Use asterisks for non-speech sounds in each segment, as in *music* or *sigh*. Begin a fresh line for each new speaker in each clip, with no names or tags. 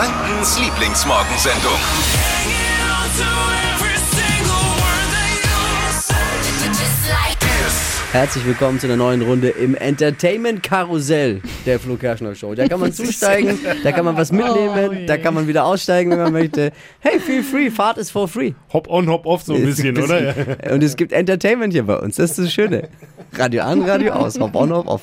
Frankens Lieblingsmorgensendung.
Herzlich willkommen zu einer neuen Runde im Entertainment Karussell der Flo Kerschner Show. Da kann man *laughs* zusteigen, da kann man was mitnehmen, da kann man wieder aussteigen, wenn man möchte. Hey, feel free, Fahrt ist for free.
Hop on, hop off so ein bisschen,
Es-
oder?
Und es gibt Entertainment hier bei uns, das ist das Schöne. Radio an, Radio aus, hop on, hop off.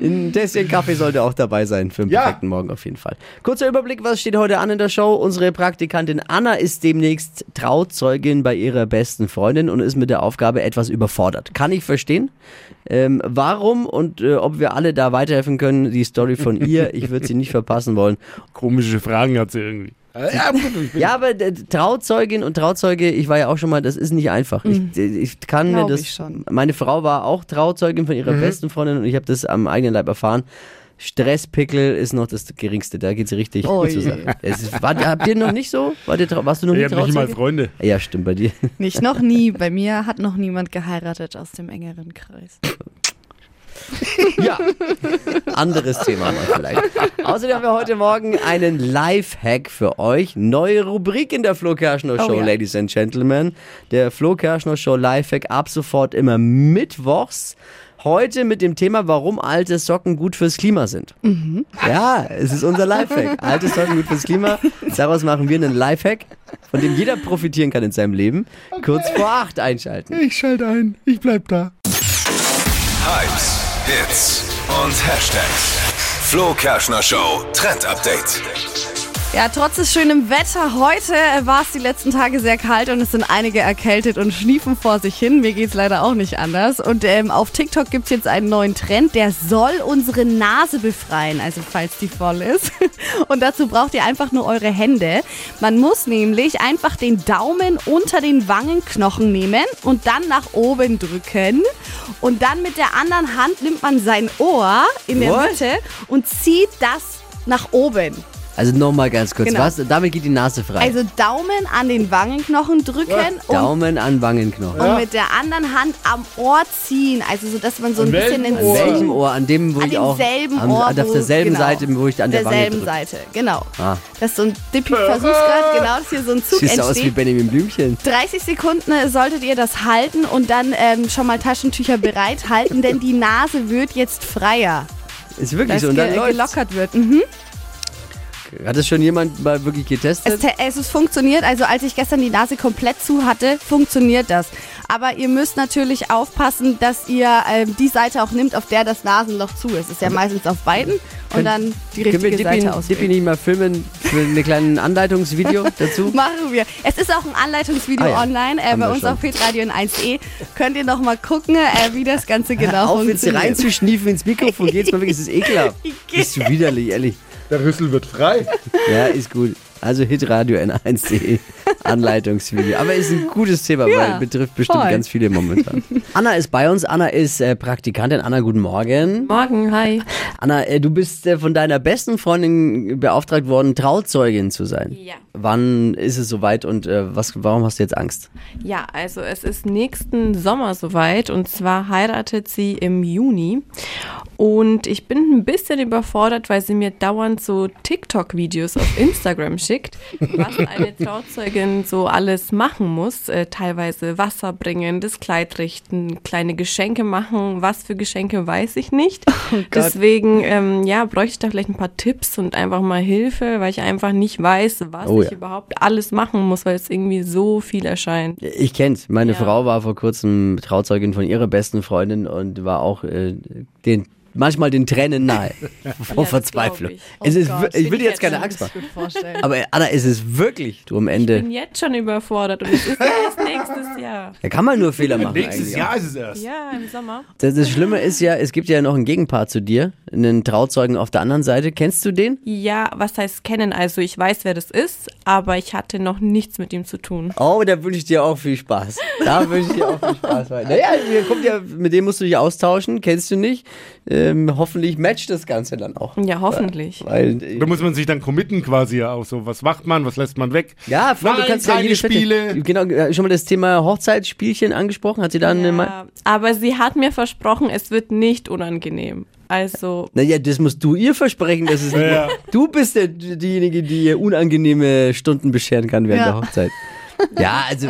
Ein Tässchen Kaffee sollte auch dabei sein für einen
Ja.
perfekten Morgen auf jeden Fall. Kurzer Überblick, was steht heute an in der Show? Unsere Praktikantin Anna ist demnächst Trauzeugin bei ihrer besten Freundin und ist mit der Aufgabe etwas überfordert. Kann ich verstehen. Ähm, warum und äh, ob wir alle da weiterhelfen können, die Story von ihr, ich würde sie nicht verpassen wollen.
Komische Fragen hat sie irgendwie. Ja, gut, ich bin-
Ja, aber äh, Trauzeugin und Trauzeuge, ich war ja auch schon mal, das ist nicht einfach. Ich, ich kann mir das.
ich schon.
Meine Frau war auch Trauzeugin von ihrer besten Freundin und ich habe das am eigenen Leib erfahren. Stresspickel ist noch das geringste, da geht sie richtig
Oh je.
Sache. Es ist, war, habt ihr noch nicht so? War dir, warst du noch nie
Ich habe nicht mal? Freunde.
Ja, stimmt, bei dir. *laughs*
Nicht noch nie. Bei mir hat noch niemand geheiratet aus dem engeren Kreis. *laughs*
Ja, anderes Thema mal vielleicht. Außerdem haben wir heute Morgen einen Live-Hack für euch. Neue Rubrik in der Flo Kerschner Show,
ja.
Ladies and Gentlemen. Der Flo Kerschner Show Live-Hack ab sofort immer mittwochs. Heute mit dem Thema, warum alte Socken gut fürs Klima sind. Ja, es ist unser Live-Hack. *laughs* Alte Socken gut fürs Klima. Daraus machen wir einen Live-Hack, von dem jeder profitieren kann in seinem Leben. Kurz vor acht einschalten.
Ich schalte ein, ich bleib da.
Hypes, Hits und Hashtags. Flo Kerschner Show Trend Update.
Ja, trotz des schönen Wetter heute äh, war es die letzten Tage sehr kalt und es sind einige erkältet und schniefen vor sich hin. Mir geht's leider auch nicht anders. Und ähm, auf TikTok gibt's jetzt einen neuen Trend, der soll unsere Nase befreien, also falls die voll ist. *laughs* Und dazu braucht ihr einfach nur eure Hände. Man muss nämlich einfach den Daumen unter den Wangenknochen nehmen und dann nach oben drücken. Und dann mit der anderen Hand nimmt man sein Ohr in der
What?
Mitte und zieht das nach oben.
Also nochmal ganz kurz.
Genau.
Was? Damit geht die Nase frei.
Also Daumen an den Wangenknochen drücken und,
Daumen an Wangenknochen.
und mit der anderen Hand am Ohr ziehen. Also so, dass man so ein
An
bisschen
welchem
ins
An
Ohr?
welchem Ohr? An dem, wo
An
ich auch.
demselben
am,
Ohr,
an, auf derselben
genau.
Seite, wo ich an der Wange
derselben
drücke.
Seite, genau.
Ah.
Das ist so ein Dippi, ich versuch's gerade, genau, dass hier so ein Zug
Siehst aus wie
entsteht.
Benjamin Blümchen.
30 Sekunden äh, solltet ihr das halten und dann ähm, schon mal Taschentücher bereithalten, denn die Nase wird jetzt freier,
Ist wirklich
dass
so. Und dann
ge
läuft's.
gelockert wird. Mhm.
Hat das schon jemand mal wirklich
Es,
getestet?
te- es ist funktioniert, also als ich gestern die Nase komplett zu hatte, funktioniert das. Aber ihr müsst natürlich aufpassen, dass ihr ähm, die Seite auch nimmt, auf der das Nasenloch zu ist. Es ist ja meistens auf beiden und dann die
Können wir
richtige
Dippi,
Seite
nicht mal filmen für ein kleines Anleitungsvideo *laughs* dazu?
Machen wir. Es ist auch ein Anleitungsvideo
Ah ja,
online äh, bei uns
schon.
auf Petradio in 1e. Könnt ihr noch mal gucken, äh, wie das Ganze genau
Auf jetzt
funktioniert.
reinzuschniefen ins Mikrofon geht's mal wirklich, es ist *laughs* ekelhaft. Bist du widerlich, ehrlich.
Der Rüssel wird frei. *laughs*
Ja, ist gut. Also hitradio n1.de Anleitungsvideo. Aber ist ein gutes Thema,
Ja,
weil betrifft bestimmt
voll.
ganz viele momentan. Anna ist bei uns. Anna ist äh, Praktikantin. Anna, guten Morgen.
Morgen, hi.
Anna, äh, du bist äh, von deiner besten Freundin beauftragt worden, Trauzeugin zu sein.
Ja.
Wann ist es soweit und äh, was, warum hast du jetzt Angst?
Ja, also es ist nächsten Sommer soweit und zwar heiratet sie im Juni. Und ich bin ein bisschen überfordert, weil sie mir dauernd so TikTok-Videos auf Instagram schickt, was eine Trauzeugin so alles machen muss. Äh, teilweise Wasser bringen, das Kleid richten, kleine Geschenke machen. Was für Geschenke weiß ich nicht. *laughs* Deswegen, ähm, ja, bräuchte ich da vielleicht ein paar Tipps und einfach mal Hilfe, weil ich einfach nicht weiß, was
Oh
ich
ja.
überhaupt alles machen muss, weil es irgendwie so viel erscheint.
Ich kenn's. Meine
Ja.
Frau war vor kurzem Trauzeugin von ihrer besten Freundin und war auch äh, den manchmal den Tränen nahe *laughs* vor
das
Verzweiflung.
ich.
Es
Oh
ist,
Gott,
wir- ich will dir jetzt keine Angst machen. Aber Anna, es ist wirklich du am
Ich
Ende.
bin jetzt schon überfordert und es ist *laughs* ja erst nächstes Jahr.
Da kann man nur Fehler machen.
Nächstes
eigentlich.
Jahr ist es erst.
Ja, im Sommer.
Das, das Schlimme ist ja, es gibt ja noch einen Gegenpart zu dir, einen Trauzeugen auf der anderen Seite. Kennst du den?
Ja, was heißt kennen? Also ich weiß, wer das ist, aber ich hatte noch nichts mit ihm zu tun.
Oh, da wünsche ich dir auch viel Spaß. Da wünsche ich dir auch viel Spaß. *laughs* Naja, kommt ja, mit dem musst du dich austauschen, kennst du nicht. Ähm, hoffentlich matcht das Ganze dann auch.
Ja, hoffentlich.
Weil, äh,
Da muss man sich dann committen quasi ja auch so. Was macht man, was lässt man weg?
ja, Freunde, du
Nein,
kannst ja
keine
jede Fette-
Spiele.
Genau, äh, schon mal das Thema Hochzeitsspielchen angesprochen? Hat sie dann äh, mal.
Ja, aber sie hat mir versprochen, es wird nicht unangenehm. Also,
Naja, das musst du ihr versprechen, dass es *laughs*
Ja.
Du bist der, diejenige, die ihr unangenehme Stunden bescheren kann während
Ja.
der Hochzeit. *laughs* Ja, also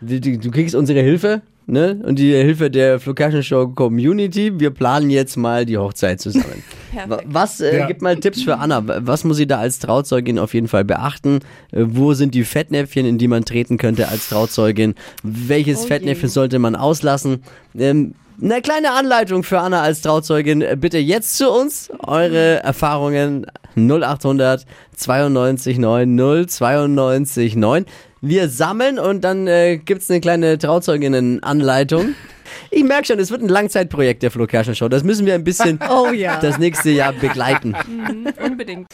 du, du kriegst unsere Hilfe, ne? Und die Hilfe der Flo Kerschner Show Community. Wir planen jetzt mal die Hochzeit zusammen. *laughs*
Perfekt.
Was, äh,
Ja.
gib mal Tipps für Anna. Was muss sie da als Trauzeugin auf jeden Fall beachten? Äh, wo sind die Fettnäpfchen, in die man treten könnte als Trauzeugin? Welches
Oh je.
Fettnäpfchen sollte man auslassen? Ähm, eine kleine Anleitung für Anna als Trauzeugin. Äh, Bitte jetzt zu uns. Eure Erfahrungen 0800 92 9 092 9. Wir sammeln und dann äh, gibt's eine kleine Trauzeuginnen-Anleitung. Ich merke schon, es wird ein Langzeitprojekt der Flo Kerschner Show. Das müssen wir ein bisschen *laughs*
Oh ja.
das nächste Jahr begleiten.
Unbedingt.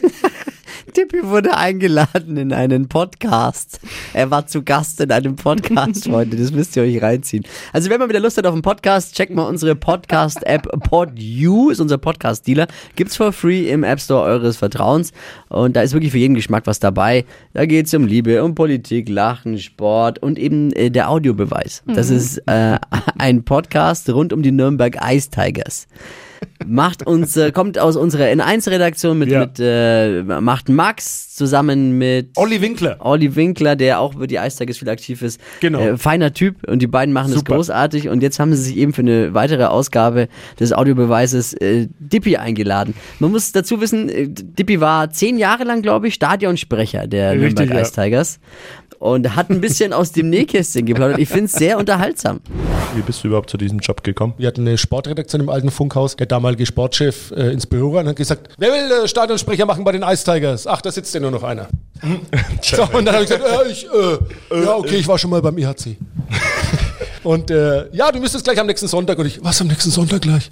*laughs*
Tippi wurde eingeladen in einen Podcast. Er war zu Gast in einem Podcast, *laughs* Freunde. Das müsst ihr euch reinziehen. Also, wenn man wieder Lust hat auf einen Podcast, checkt mal unsere Podcast-App *laughs* PodU, ist unser Podcast-Dealer. Gibt's for free im App Store eures Vertrauens. Und da ist wirklich für jeden Geschmack was dabei. Da geht's um Liebe, um Politik, Lachen, Sport und eben äh, der Audiobeweis. Das ist äh, ein Podcast rund um die Nürnberg Ice Tigers macht uns, äh, kommt aus unserer N1-Redaktion mit,
Ja.
mit äh, macht Max zusammen mit
Olli Winkler.
Olli Winkler, der auch über die Eistage viel aktiv ist.
Genau.
Äh, feiner Typ und die beiden machen es großartig und jetzt haben sie sich eben für eine weitere Ausgabe des Audiobeweises äh, Dippy eingeladen. Man muss dazu wissen, äh, Dippy war zehn Jahre lang, glaube ich, Stadionsprecher der
Richtig,
Nürnberg
ja.
Ice Tigers und hat ein bisschen aus dem Nähkästchen geplaudert. Ich finde es sehr unterhaltsam.
Wie bist du überhaupt zu diesem Job gekommen?
Wir hatten eine Sportredaktion im alten Funkhaus. Der damalige Sportchef äh, ins Büro rein und hat gesagt, wer will äh, Stadionsprecher machen bei den Ice Tigers? Ach, da sitzt ja nur noch einer. *laughs* so, und dann habe ich gesagt, äh, ich, äh, ja, okay, ich war schon mal beim IHC. *laughs* und äh, ja, du müsstest gleich am nächsten Sonntag. Und ich, was am nächsten Sonntag gleich?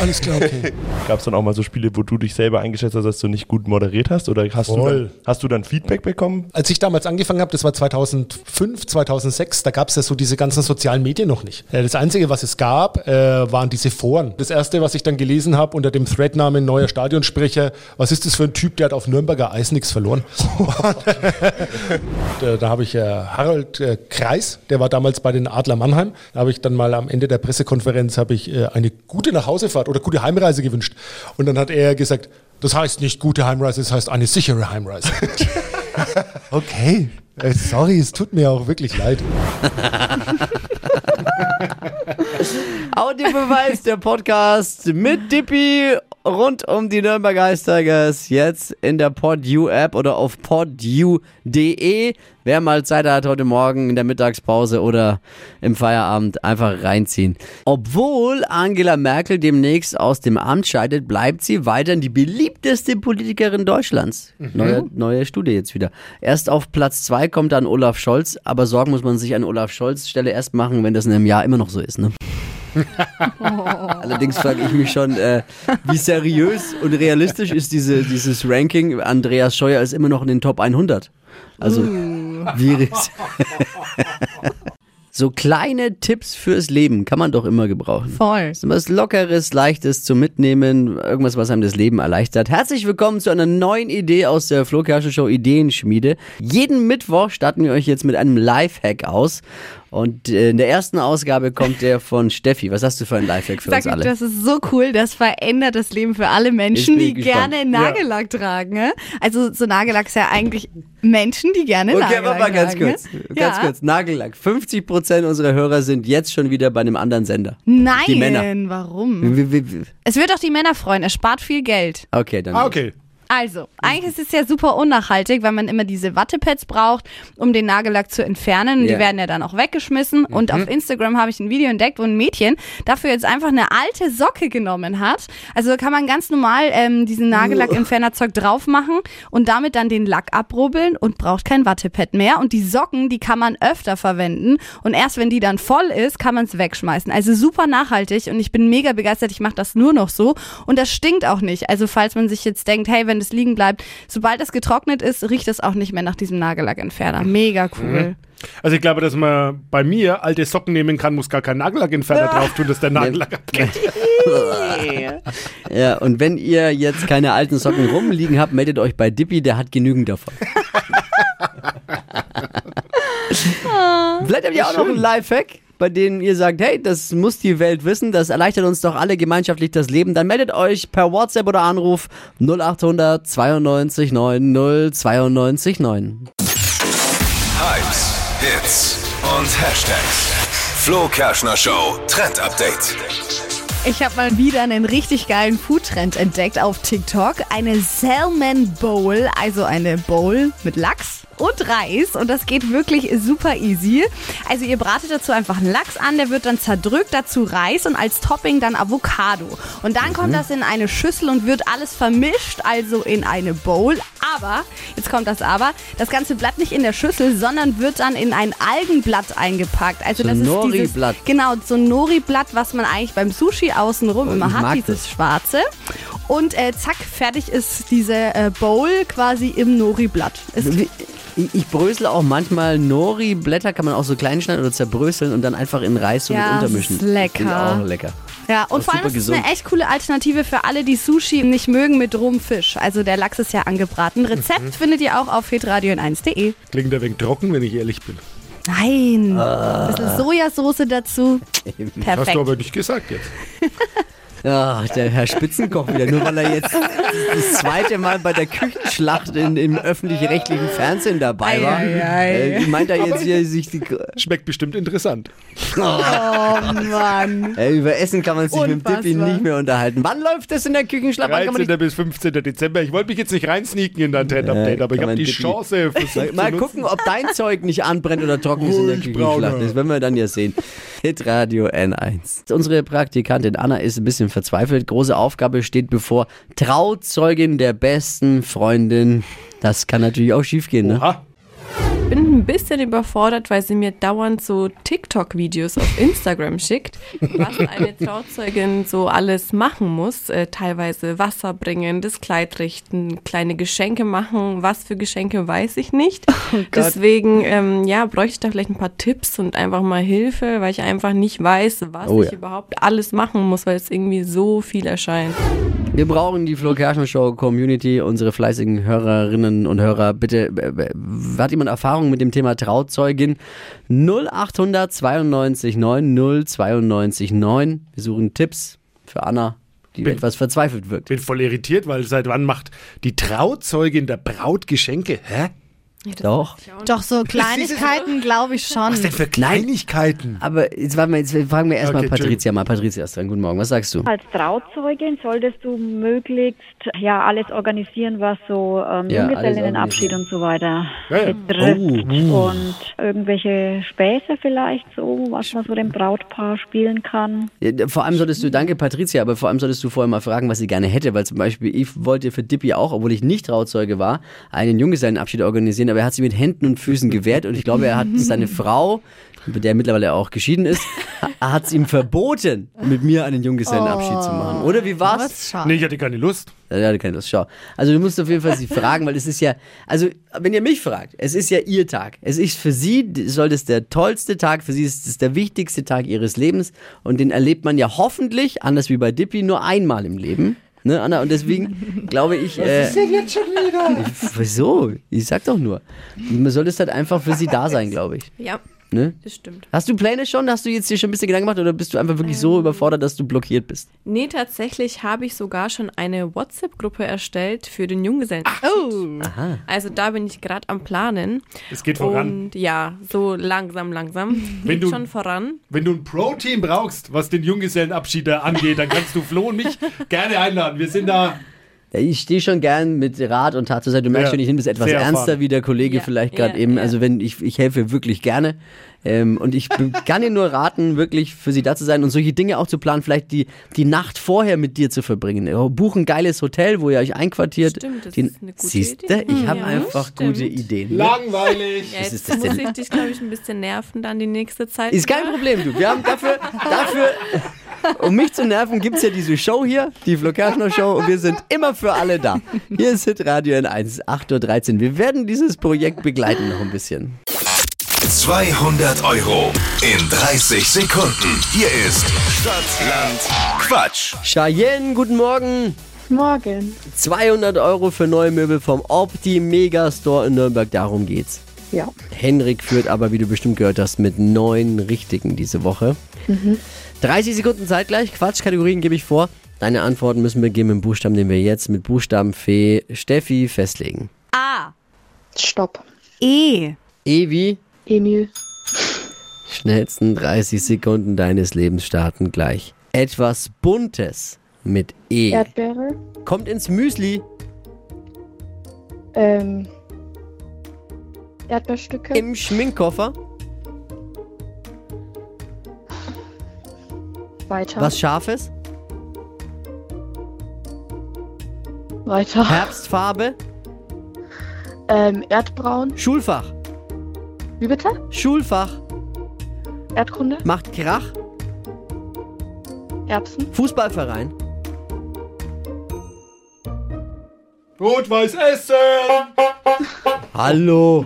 Alles klar, okay. *laughs*
Gab es dann auch mal so Spiele, wo du dich selber eingeschätzt hast, dass du nicht gut moderiert hast? Oder hast, du dann, hast du dann Feedback bekommen?
Als ich damals angefangen habe, das war 2005, 2006, da gab es ja so diese ganzen sozialen Medien noch nicht. Äh, Das Einzige, was es gab, äh, waren diese Foren. Das Erste, was ich dann gelesen habe unter dem Threadnamen neuer Stadionsprecher, was ist das für ein Typ, der hat auf Nürnberger Eis nichts verloren. *laughs* da da habe ich äh, Harald äh, Kreis, der war damals bei den Adler Mannheim. Da habe ich dann mal am Ende der Pressekonferenz habe ich äh, eine gute Nachhausefahrt oder gute Heimreise gewünscht. Und dann hat er gesagt, das heißt nicht gute Heimreise, das heißt eine sichere Heimreise. *laughs* Okay, äh, sorry, es tut mir auch wirklich leid. *laughs*
Audiobeweis, der Podcast mit Dippy rund um die Nürnberg Ice Tigers. Jetzt in der PodU App oder auf podu.de. Wer mal Zeit hat heute Morgen in der Mittagspause oder im Feierabend einfach reinziehen. Obwohl Angela Merkel demnächst aus dem Amt scheidet, bleibt sie weiterhin die beliebteste Politikerin Deutschlands. Neue, neue Studie jetzt wieder. Erst auf Platz zwei kommt dann Olaf Scholz, aber Sorgen muss man sich an Olaf Scholz Stelle erst machen, wenn das in einem Jahr immer noch so ist. Ne? *laughs* Allerdings frage ich mich schon, äh, wie seriös und realistisch ist diese, dieses Ranking. Andreas Scheuer ist immer noch in den Top 100. Also, wie ris- *laughs* So kleine Tipps fürs Leben kann man doch immer gebrauchen.
Voll.
Das ist was Lockeres, Leichtes zum Mitnehmen, irgendwas, was einem das Leben erleichtert. Herzlich willkommen zu einer neuen Idee aus der Flo Show Ideenschmiede. Jeden Mittwoch starten wir euch jetzt mit einem Lifehack aus. Und äh, in der ersten Ausgabe kommt der von Steffi. Was hast du für ein Lifehack für
Sag
uns alle?
das ist so cool, das verändert das Leben für alle Menschen, die
gespannt.
gerne Nagellack tragen. Ne? Also so Nagellack ist ja eigentlich Menschen, die gerne
Okay,
Nagellack
aber mal ganz
tragen.
kurz. Ganz
ja.
kurz. Nagellack. 50% unserer Hörer sind jetzt schon wieder bei einem anderen Sender.
Nein,
Die Männer.
warum? Es wird auch die Männer freuen, es spart viel Geld.
Okay, dann.
Ah, okay.
Also, eigentlich ist es ja super unnachhaltig, weil man immer diese Wattepads braucht, um den Nagellack zu entfernen.
Ja.
Die werden ja dann auch weggeschmissen. Und auf Instagram habe ich ein Video entdeckt, wo ein Mädchen dafür jetzt einfach eine alte Socke genommen hat. Also kann man ganz normal ähm, diesen Nagellackentfernerzeug drauf machen und damit dann den Lack abrubbeln und braucht kein Wattepad mehr. Und die Socken, die kann man öfter verwenden. Und erst wenn die dann voll ist, kann man es wegschmeißen. Also super nachhaltig und ich bin mega begeistert. Ich mache das nur noch so. Und das stinkt auch nicht. Also falls man sich jetzt denkt, hey, wenn das liegen bleibt, sobald es getrocknet ist, riecht es auch nicht mehr nach diesem Nagellackentferner. Mega cool.
Also ich glaube, dass man bei mir alte Socken nehmen kann, muss gar kein Nagellackentferner drauf tun, dass der *laughs* Nagellack abgeht. *laughs*
Ja, und wenn ihr jetzt keine alten Socken rumliegen habt, meldet euch bei Dippy, der hat genügend davon. *laughs* Vielleicht habt ihr auch noch einen Lifehack. Bei denen ihr sagt, hey, das muss die Welt wissen, das erleichtert uns doch alle gemeinschaftlich das Leben, dann meldet euch per WhatsApp oder Anruf 0800 92 9 092 9.
Hypes, Hits und Hashtags. Flo Kerschner Show Trend Update.
Ich habe mal wieder einen richtig geilen Foodtrend entdeckt auf TikTok. Eine Salmon Bowl, also eine Bowl mit Lachs und Reis. Und das geht wirklich super easy. Also ihr bratet dazu einfach einen Lachs an, der wird dann zerdrückt, dazu Reis und als Topping dann Avocado. Und dann kommt das in eine Schüssel und wird alles vermischt, also in eine Bowl. Aber, jetzt kommt das Aber, das Ganze bleibt nicht in der Schüssel, sondern wird dann in ein Algenblatt eingepackt. Also
So
das
ein
ist
Nori-Blatt.
dieses, genau, so ein Nori-Blatt, was man eigentlich beim Sushi außenrum immer
ich
hat, dieses
das.
schwarze. Und äh, zack, fertig ist diese äh, Bowl quasi im Nori-Blatt.
Ich, ich brösel auch manchmal Nori-Blätter, kann man auch so klein schneiden oder zerbröseln und dann einfach in Reis so
Ja,
mit
das
untermischen.
ist lecker.
Finde ich auch lecker.
Ja, und vor allem
super
ist es
gesund.
eine echt coole Alternative für alle, die Sushi nicht mögen mit rohem Fisch. Also der Lachs ist ja angebraten. Rezept findet ihr auch auf hitradio 1.de.
Klingt ein wenig trocken, wenn ich ehrlich bin.
Nein, ein bisschen Sojasauce dazu. *laughs*
Hast
Perfekt.
du aber nicht gesagt jetzt. *laughs*
Ja, der Herr Spitzenkoch wieder, nur weil er jetzt das zweite Mal bei der Küchenschlacht in, im öffentlich-rechtlichen Fernsehen dabei war.
Ei, ei,
Äh, meint er jetzt hier sich die.
Schmeckt bestimmt interessant.
Oh Mann.
Äh, über Essen kann man sich mit dem Dippi
Unfassbar.
nicht mehr unterhalten. Wann läuft das in der Küchenschlacht? Wann kann man
13. bis 15. Dezember. Ich wollte mich jetzt nicht reinsneaken in dein Trend-Update,
Äh,
aber ich
kann
habe die
Dippi-
Chance
Mal,
versucht
mal
zu nutzen.
gucken, ob dein Zeug nicht anbrennt oder trocken ist in der Küchenschlacht. Das werden wir dann ja sehen. Hitradio N1. Unsere Praktikantin Anna ist ein bisschen verzweifelt. Große Aufgabe steht bevor. Trauzeugin der besten Freundin. Das kann natürlich auch schiefgehen, ne?
Aha.
Bin ein bisschen überfordert, weil sie mir dauernd so TikTok-Videos auf Instagram schickt, was eine Trauzeugin so alles machen muss. Äh, teilweise Wasser bringen, das Kleid richten, kleine Geschenke machen. Was für Geschenke weiß ich nicht. *laughs* Deswegen, ähm, ja, bräuchte ich da vielleicht ein paar Tipps und einfach mal Hilfe, weil ich einfach nicht weiß, was
Oh
ich
ja.
überhaupt alles machen muss, weil es irgendwie so viel erscheint.
Wir brauchen die Flo Kerschner Show Community, unsere fleißigen Hörerinnen und Hörer. Bitte, äh, äh, hat jemand Erfahrung mit dem Thema Trauzeugin? 0800 92 9 092 9. Wir suchen Tipps für Anna, die
Bin-
etwas verzweifelt wirkt.
Bin voll irritiert, weil seit wann macht die Trauzeugin der Braut Geschenke? Hä?
Doch.
Doch, so *laughs* Kleinigkeiten glaube ich schon.
Was denn für Kleinigkeiten?
Aber jetzt, warten wir, jetzt fragen wir erstmal
Okay,
Patricia mal. Patricia ist dran. Guten Morgen. Was sagst du?
Als Trauzeugin solltest du möglichst ja alles organisieren, was so ähm,
Ja,
Junggesellinnenabschied und so weiter
Ja, ja.
betrifft.
Oh.
Und irgendwelche Späße vielleicht so, was man so dem Brautpaar spielen kann.
Ja, Vor allem solltest du, danke Patricia, aber vor allem solltest du vorher mal fragen, was sie gerne hätte, weil zum Beispiel ich wollte für Dippy auch, obwohl ich nicht Trauzeuge war, einen Junggesellenabschied organisieren, aber er hat sie mit Händen und Füßen gewehrt und ich glaube, er hat *laughs* seine Frau, mit der er mittlerweile auch geschieden ist, hat es ihm verboten, mit mir einen Junggesellenabschied zu machen. Oder wie war's?
Was schade.
Nee, ich hatte keine Lust.
Ja, du kennst das, schau. Also du musst auf jeden Fall sie fragen, weil es ist ja, also wenn ihr mich fragt, es ist ja ihr Tag. Es ist für sie, soll das der tollste Tag, für sie ist es der wichtigste Tag ihres Lebens und den erlebt man ja hoffentlich, anders wie bei Dippy, nur einmal im Leben. Ne, Anna? Und deswegen glaube ich. Was äh, ist denn jetzt schon wieder? *laughs* Wieso? Ich sag doch nur. Man soll das halt einfach für sie da sein, glaube ich.
Ja,
Ne?
das stimmt.
Hast du Pläne schon? Hast du jetzt dir schon ein bisschen Gedanken gemacht oder bist du einfach wirklich so überfordert, dass du blockiert bist?
Nee, tatsächlich habe ich sogar schon eine WhatsApp-Gruppe erstellt für den Junggesellen.
Oh.
Also da bin ich gerade am Planen.
Es geht voran.
Und ja, so langsam, langsam.
Wenn
Geht
du-
schon voran.
Wenn du ein Pro-Team brauchst, was den Junggesellenabschied da angeht, dann kannst du Flo und mich *laughs* gerne einladen. Wir sind da.
Ich stehe schon gern mit Rat und Tat zur Seite. Du merkst
Ja,
schon, ich nehme das etwas
sehr
ernster,
erfahren.
wie der Kollege
Ja,
vielleicht gerade
ja,
eben.
ja.
Also wenn ich, ich helfe wirklich gerne. Ähm, und ich *laughs* kann dir nur raten, wirklich für sie da zu sein und solche Dinge auch zu planen, vielleicht die, die Nacht vorher mit dir zu verbringen. Ja, Buch ein geiles Hotel, wo ihr euch einquartiert.
Stimmt, das
Die-
ist eine gute
Siehste,
Idee.
ich habe
Ja,
einfach
stimmt.
gute Ideen. ne?
Langweilig.
Ja, jetzt
ist das
muss
denn?
ich dich, glaube ich, ein bisschen nerven dann die nächste Zeit.
Ist kein Problem, du. Wir haben dafür, *laughs* dafür um mich zu nerven, gibt es ja diese Show hier, die Flo Kerschner Show, und wir sind immer für alle da. Hier ist Hit Radio N1, 8.13 Uhr. Wir werden dieses Projekt begleiten noch ein bisschen.
200 Euro in 30 Sekunden. Hier ist Stadtland Quatsch.
Cheyenne, guten Morgen.
Morgen.
200 Euro für neue Möbel vom Opti Megastore in Nürnberg, darum geht's.
Ja.
Henrik führt aber, wie du bestimmt gehört hast, mit neun Richtigen diese Woche. 30 Sekunden zeitgleich. Quatschkategorien gebe ich vor. Deine Antworten müssen beginnen mit dem Buchstaben, den wir jetzt mit Buchstabenfee Steffi festlegen.
A.
Stopp.
E.
E wie
Emil.
schnellsten 30 Sekunden deines Lebens starten gleich. Etwas Buntes mit E.
Erdbeere.
Kommt ins Müsli.
Ähm. Erdbeerstücke.
Im Schminkkoffer.
Weiter.
Was Scharfes.
Weiter.
Herbstfarbe.
Ähm, Erdbraun.
Schulfach.
Wie bitte?
Schulfach.
Erdkunde.
Macht Krach.
Erbsen.
Fußballverein.
Rot-Weiß Essen!
Hallo.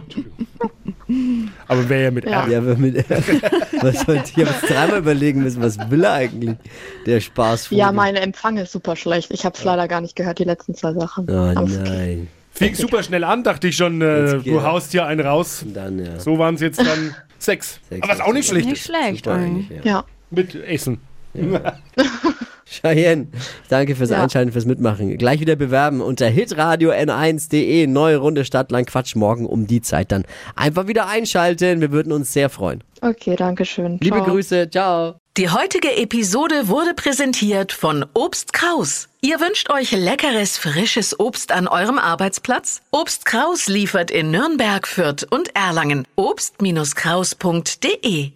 Aber wer ja mit
Ja.
R.
Ja, aber mit, *laughs* was soll ich habe dreimal überlegen müssen, was will er eigentlich? Der Spaß.
Ja, mein Empfang ist super schlecht. Ich habe es leider gar nicht gehört, die letzten zwei Sachen.
Oh
Aber es-
nein.
Fing super schnell an, dachte ich schon, äh,
Jetzt
du haust hier einen raus.
Und dann, ja.
So waren es jetzt dann *laughs* sechs.
Sechs
Aber was auch nicht schlecht
Nicht
ist.
schlecht.
Super eigentlich, ja.
Ja.
Mit Essen. *laughs*
Cheyenne, danke fürs
Ja.
Einschalten, fürs Mitmachen. Gleich wieder bewerben unter hitradio n1.de. Neue Runde Stadtland Quatsch morgen um die Zeit dann. Einfach wieder einschalten. Wir würden uns sehr freuen.
Okay, danke schön.
Liebe
Ciao.
Grüße. Ciao.
Die heutige Episode wurde präsentiert von Obst Kraus. Ihr wünscht euch leckeres, frisches Obst an eurem Arbeitsplatz? Obst Kraus liefert in Nürnberg, Fürth und Erlangen. Obst-Kraus.de